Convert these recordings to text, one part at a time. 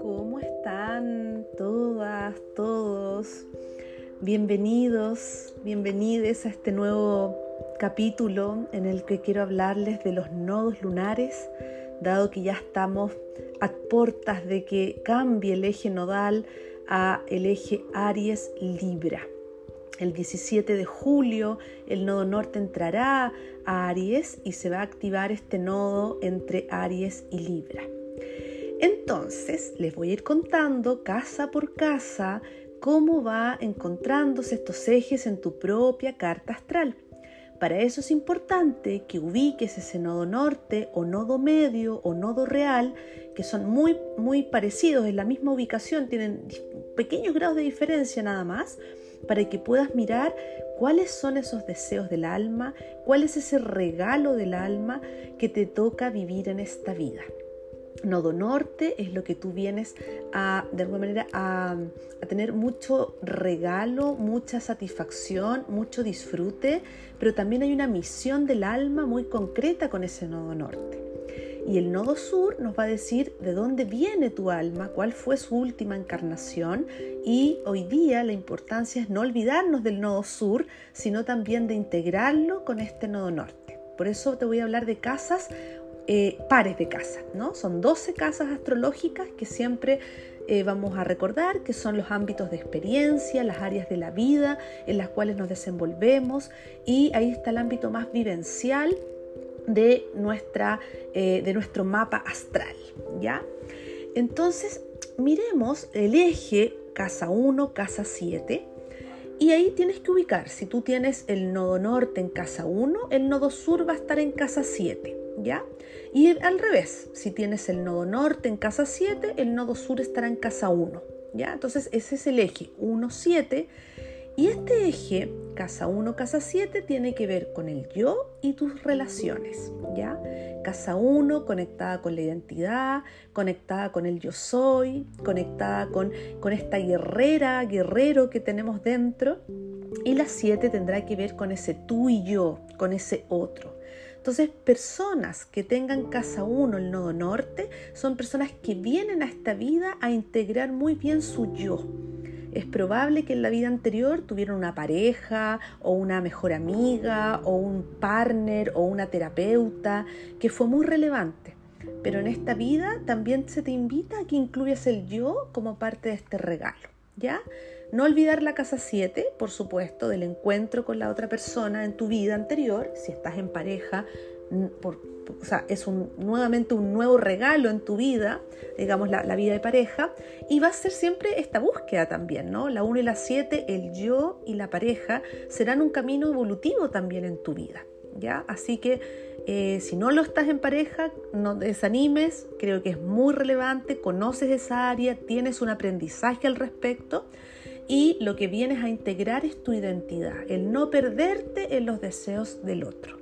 ¿Cómo están todas, todos? Bienvenidos, bienvenidos a este nuevo capítulo en el que quiero hablarles de los nodos lunares, dado que ya estamos a puertas de que cambie el eje nodal a el eje Aries Libra. El 17 de julio el nodo norte entrará a Aries y se va a activar este nodo entre Aries y Libra. Entonces les voy a ir contando casa por casa cómo va encontrándose estos ejes en tu propia carta astral. Para eso es importante que ubiques ese nodo norte o nodo medio o nodo real, que son muy, muy parecidos en la misma ubicación, tienen pequeños grados de diferencia nada más, para que puedas mirar cuáles son esos deseos del alma, cuál es ese regalo del alma que te toca vivir en esta vida. Nodo norte es lo que tú vienes a, de alguna manera, a, a, tener mucho regalo, mucha satisfacción, mucho disfrute, pero también hay una misión del alma muy concreta con ese nodo norte. Y el nodo sur nos va a decir de dónde viene tu alma, cuál fue su última encarnación. Y hoy día la importancia es no olvidarnos del nodo sur, sino también de integrarlo con este nodo norte. Por eso te voy a hablar de casas, eh, pares de casas, ¿no? Son 12 casas astrológicas que siempre eh, vamos a recordar que son los ámbitos de experiencia, las áreas de la vida en las cuales nos desenvolvemos y ahí está el ámbito más vivencial de, nuestra, eh, de nuestro mapa astral. ¿ya? Entonces, miremos el eje casa 1, casa 7. Y ahí tienes que ubicar, si tú tienes el nodo norte en casa 1, el nodo sur va a estar en casa 7, ¿ya? Y al revés, si tienes el nodo norte en casa 7, el nodo sur estará en casa 1, ¿ya? Entonces ese es el eje 1, 7 y este eje, casa 1, casa 7, tiene que ver con el yo y tus relaciones, ¿ya? Casa 1 conectada con la identidad, conectada con el yo soy, conectada con, con esta guerrera, guerrero que tenemos dentro. Y la 7 tendrá que ver con ese tú y yo, con ese otro. Entonces, personas que tengan casa 1, el nodo norte, son personas que vienen a esta vida a integrar muy bien su yo es probable que en la vida anterior tuvieran una pareja o una mejor amiga o un partner o una terapeuta que fue muy relevante. Pero en esta vida también se te invita a que incluyas el yo como parte de este regalo, ¿ya? No olvidar la casa 7, por supuesto, del encuentro con la otra persona en tu vida anterior, si estás en pareja, por, o sea, es un, nuevamente un nuevo regalo en tu vida, digamos, la, vida de pareja, y va a ser siempre esta búsqueda también, ¿no? La 1 y la 7, el yo y la pareja, serán un camino evolutivo también en tu vida, ¿ya? Así que eh, si no lo estás en pareja, no desanimes, creo que es muy relevante, conoces esa área, tienes un aprendizaje al respecto y lo que vienes a integrar es tu identidad, el no perderte en los deseos del otro.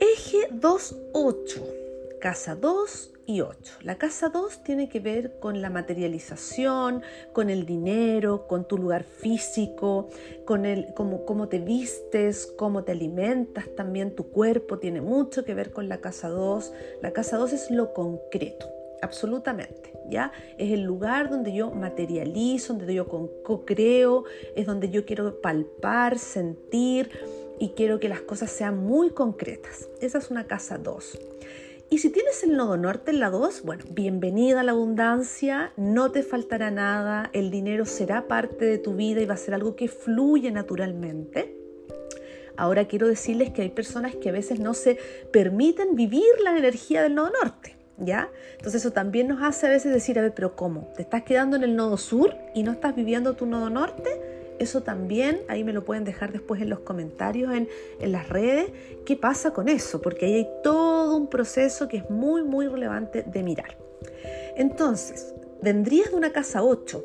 Eje 2-8, casa 2 y 8. La casa 2 tiene que ver con la materialización, con el dinero, con tu lugar físico, con el cómo, cómo te vistes, cómo te alimentas, también tu cuerpo tiene mucho que ver con la casa 2. La casa 2 es lo concreto absolutamente, ¿ya? Es el lugar donde yo materializo, donde yo co-creo, es donde yo quiero palpar, sentir, y quiero que las cosas sean muy concretas. Esa es una casa 2. Y si tienes el nodo norte en la 2, bueno, bienvenida a la abundancia, no te faltará nada, el dinero será parte de tu vida y va a ser algo que fluye naturalmente. Ahora quiero decirles que hay personas que a veces no se permiten vivir la energía del nodo norte. ¿Ya? Entonces eso también nos hace a veces decir, a ver, pero ¿cómo? ¿Te estás quedando en el nodo sur y no estás viviendo tu nodo norte? Eso también, ahí me lo pueden dejar después en los comentarios en, en las redes, qué pasa con eso, porque ahí hay todo un proceso que es muy, muy relevante de mirar. Entonces, vendrías de una casa 8,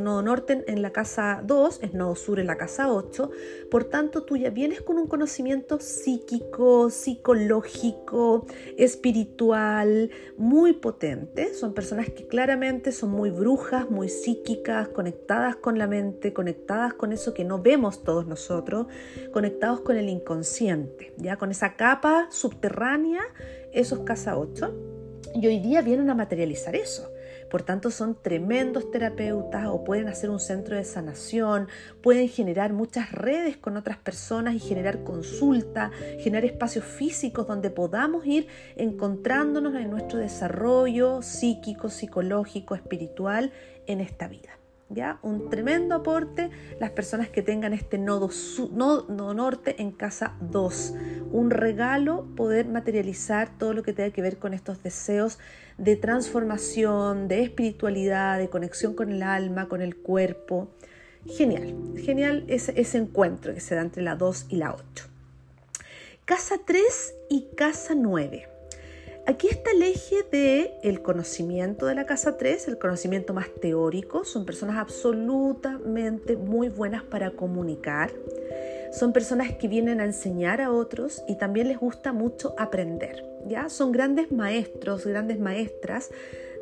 nodo norte en la casa 2, es nodo sur en la casa 8, por tanto tú ya vienes con un conocimiento psíquico, psicológico, espiritual, muy potente. Son personas que claramente son muy brujas, muy psíquicas, conectadas con la mente, conectadas con eso que no vemos todos nosotros, conectados con el inconsciente, ya con esa capa subterránea, esos casa 8. Y hoy día vienen a materializar eso. Por tanto, son tremendos terapeutas o pueden hacer un centro de sanación, pueden generar muchas redes con otras personas y generar consulta, generar espacios físicos donde podamos ir encontrándonos en nuestro desarrollo psíquico, psicológico, espiritual en esta vida. ¿Ya? Un tremendo aporte las personas que tengan este nodo, nodo, norte en casa 2. Un regalo poder materializar todo lo que tenga que ver con estos deseos de transformación, de espiritualidad, de conexión con el alma, con el cuerpo. Genial, genial ese, ese encuentro que se da entre la 2 y la 8. Casa 3 y casa 9. Aquí está el eje de el conocimiento de la casa 3, el conocimiento más teórico. Son personas absolutamente muy buenas para comunicar. Son personas que vienen a enseñar a otros y también les gusta mucho aprender. ¿Ya? Son grandes maestros, grandes maestras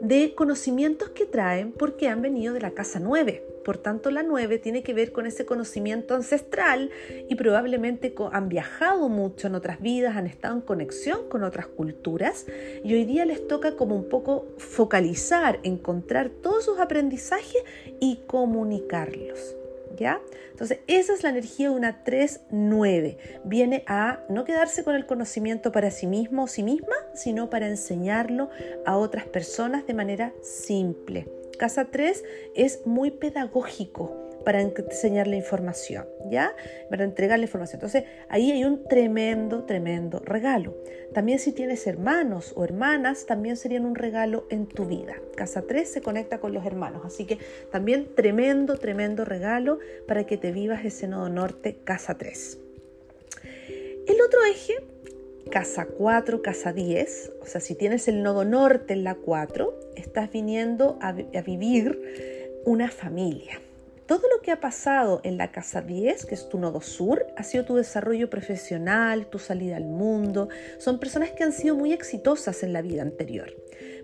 de conocimientos que traen porque han venido de la casa 9. Por tanto, la 9 tiene que ver con ese conocimiento ancestral y probablemente han viajado mucho en otras vidas, han estado en conexión con otras culturas y hoy día les toca como un poco focalizar, encontrar todos sus aprendizajes y comunicarlos. Entonces, esa es la energía de una 3-9. Viene a no quedarse con el conocimiento para sí mismo o sí misma, sino para enseñarlo a otras personas de manera simple. Casa 3 es muy pedagógico para enseñar la información, ¿ya? Para entregar la información. Entonces, ahí hay un tremendo, tremendo regalo. También si tienes hermanos o hermanas, también serían un regalo en tu vida. Casa 3 se conecta con los hermanos, así que también tremendo, tremendo regalo para que te vivas ese nodo norte, casa 3. El otro eje casa 4, casa 10, o sea, si tienes el nodo norte en la 4, estás viniendo a, vivir una familia. Todo lo que ha pasado en la casa 10, que es tu nodo sur, ha sido tu desarrollo profesional, tu salida al mundo. Son personas que han sido muy exitosas en la vida anterior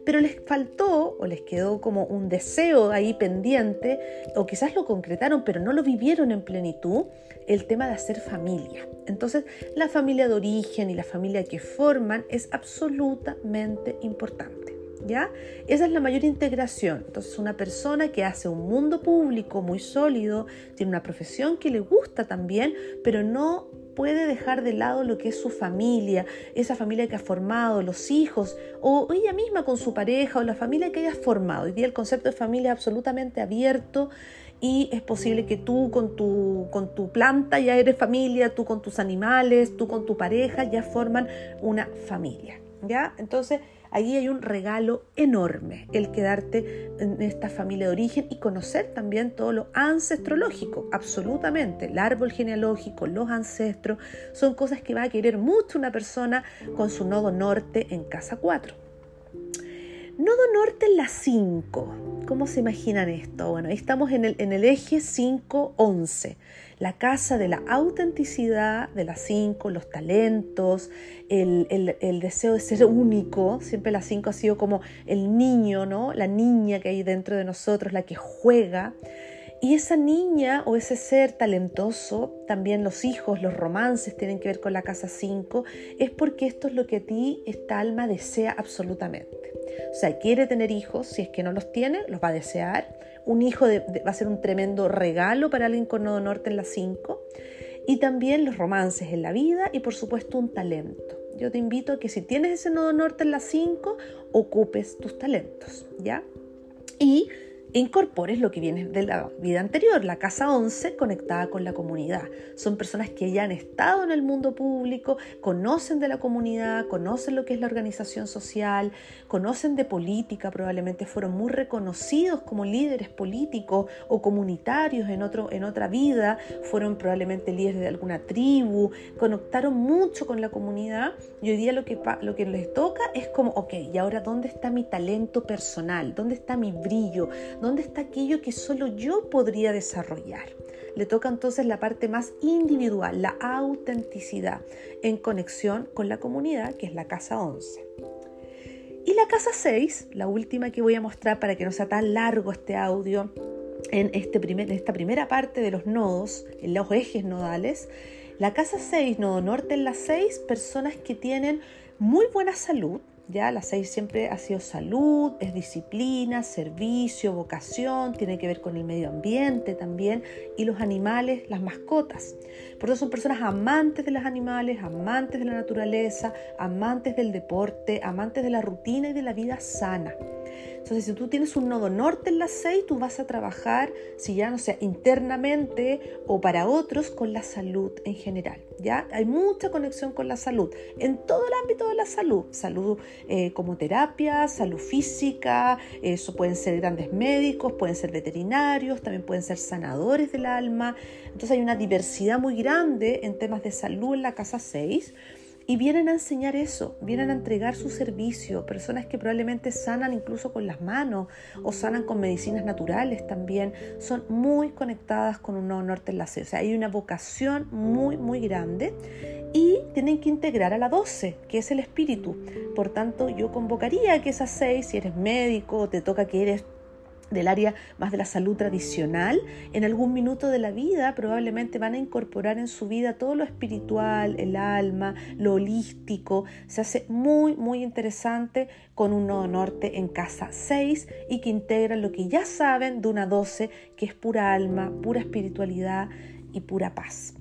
pero les faltó o les quedó como un deseo ahí pendiente, o quizás lo concretaron, pero no lo vivieron en plenitud, el tema de hacer familia. Entonces, la familia de origen y la familia que forman es absolutamente importante. ¿Ya? Esa es la mayor integración. Entonces, una persona que hace un mundo público muy sólido, tiene una profesión que le gusta también, pero no puede dejar de lado lo que es su familia, esa familia que ha formado, los hijos, o ella misma con su pareja, o la familia que haya formado. Hoy día el concepto de familia es absolutamente abierto y es posible que tú con tu, con tu planta ya eres familia, tú con tus animales, tú con tu pareja ya forman una familia. ¿Ya? Entonces, Allí hay un regalo enorme, el quedarte en esta familia de origen y conocer también todo lo ancestrológico, absolutamente. El árbol genealógico, los ancestros, son cosas que va a querer mucho una persona con su nodo norte en casa 4. Nodo norte en la 5. ¿Cómo se imaginan esto? Bueno, ahí estamos en el, en el eje 5-11 la casa de la autenticidad de las cinco, los talentos, el, el, deseo de ser único. Siempre las cinco ha sido como el niño, ¿no? La niña que hay dentro de nosotros, la que juega. Y esa niña o ese ser talentoso, también los hijos, los romances tienen que ver con la casa 5, es porque esto es lo que a ti, esta alma, desea absolutamente. O sea, quiere tener hijos, si es que no los tiene, los va a desear un hijo va a ser un tremendo regalo para alguien con nodo norte en la 5. Y también los romances en la vida y por supuesto un talento. Yo te invito a que si tienes ese nodo norte en la 5, ocupes tus talentos, ¿ya? Y e incorpores lo que viene de la vida anterior, la casa 11 conectada con la comunidad. Son personas que ya han estado en el mundo público, conocen de la comunidad, conocen lo que es la organización social, conocen de política, probablemente fueron muy reconocidos como líderes políticos o comunitarios en, otro, en otra vida, fueron probablemente líderes de alguna tribu, conectaron mucho con la comunidad y hoy día lo que, lo que les toca es como, ok, ¿y ahora dónde está mi talento personal? ¿Dónde está mi brillo? ¿Dónde está aquello que solo yo podría desarrollar? Le toca entonces la parte más individual, la autenticidad, en conexión con la comunidad, que es la casa 11. Y la casa 6, la última que voy a mostrar para que no sea tan largo este audio, en, este primer, esta primera parte de los nodos, en los ejes nodales, la casa 6, nodo norte en la 6, personas que tienen muy buena salud, ya la 6 siempre ha sido salud, es disciplina, servicio, vocación, tiene que ver con el medio ambiente también y los animales, las mascotas. Por eso son personas amantes de los animales, amantes de la naturaleza, amantes del deporte, amantes de la rutina y de la vida sana. Entonces, si tú tienes un nodo norte en la 6, tú vas a trabajar, si ya no sea internamente o para otros, con la salud en general. ¿ya? Hay mucha conexión con la salud, en todo el ámbito de la salud. Salud eh, como terapia, salud física, eso pueden ser grandes médicos, pueden ser veterinarios, también pueden ser sanadores del alma. Entonces hay una diversidad muy grande en temas de salud en la casa 6. Y vienen a enseñar eso, vienen a entregar su servicio, personas que probablemente sanan incluso con las manos o sanan con medicinas naturales también, son muy conectadas con un nuevo norte enlace. O sea, hay una vocación muy, muy grande y tienen que integrar a la 12, que es el espíritu. Por tanto, yo convocaría que esas seis, si eres médico, te toca que eres del área más de la salud tradicional, en algún minuto de la vida probablemente van a incorporar en su vida todo lo espiritual, el alma, lo holístico. Se hace muy, muy interesante con un nodo norte en casa 6 y que integra lo que ya saben de una 12, que es pura alma, pura espiritualidad y pura paz.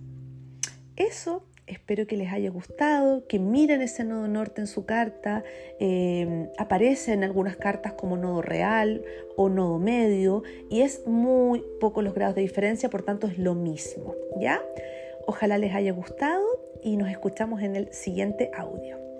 Eso Espero que les haya gustado, que miren ese nodo norte en su carta. Eh, aparece en algunas cartas como nodo real o nodo medio y es muy poco los grados de diferencia, por tanto es lo mismo. ¿Ya? Ojalá les haya gustado y nos escuchamos en el siguiente audio.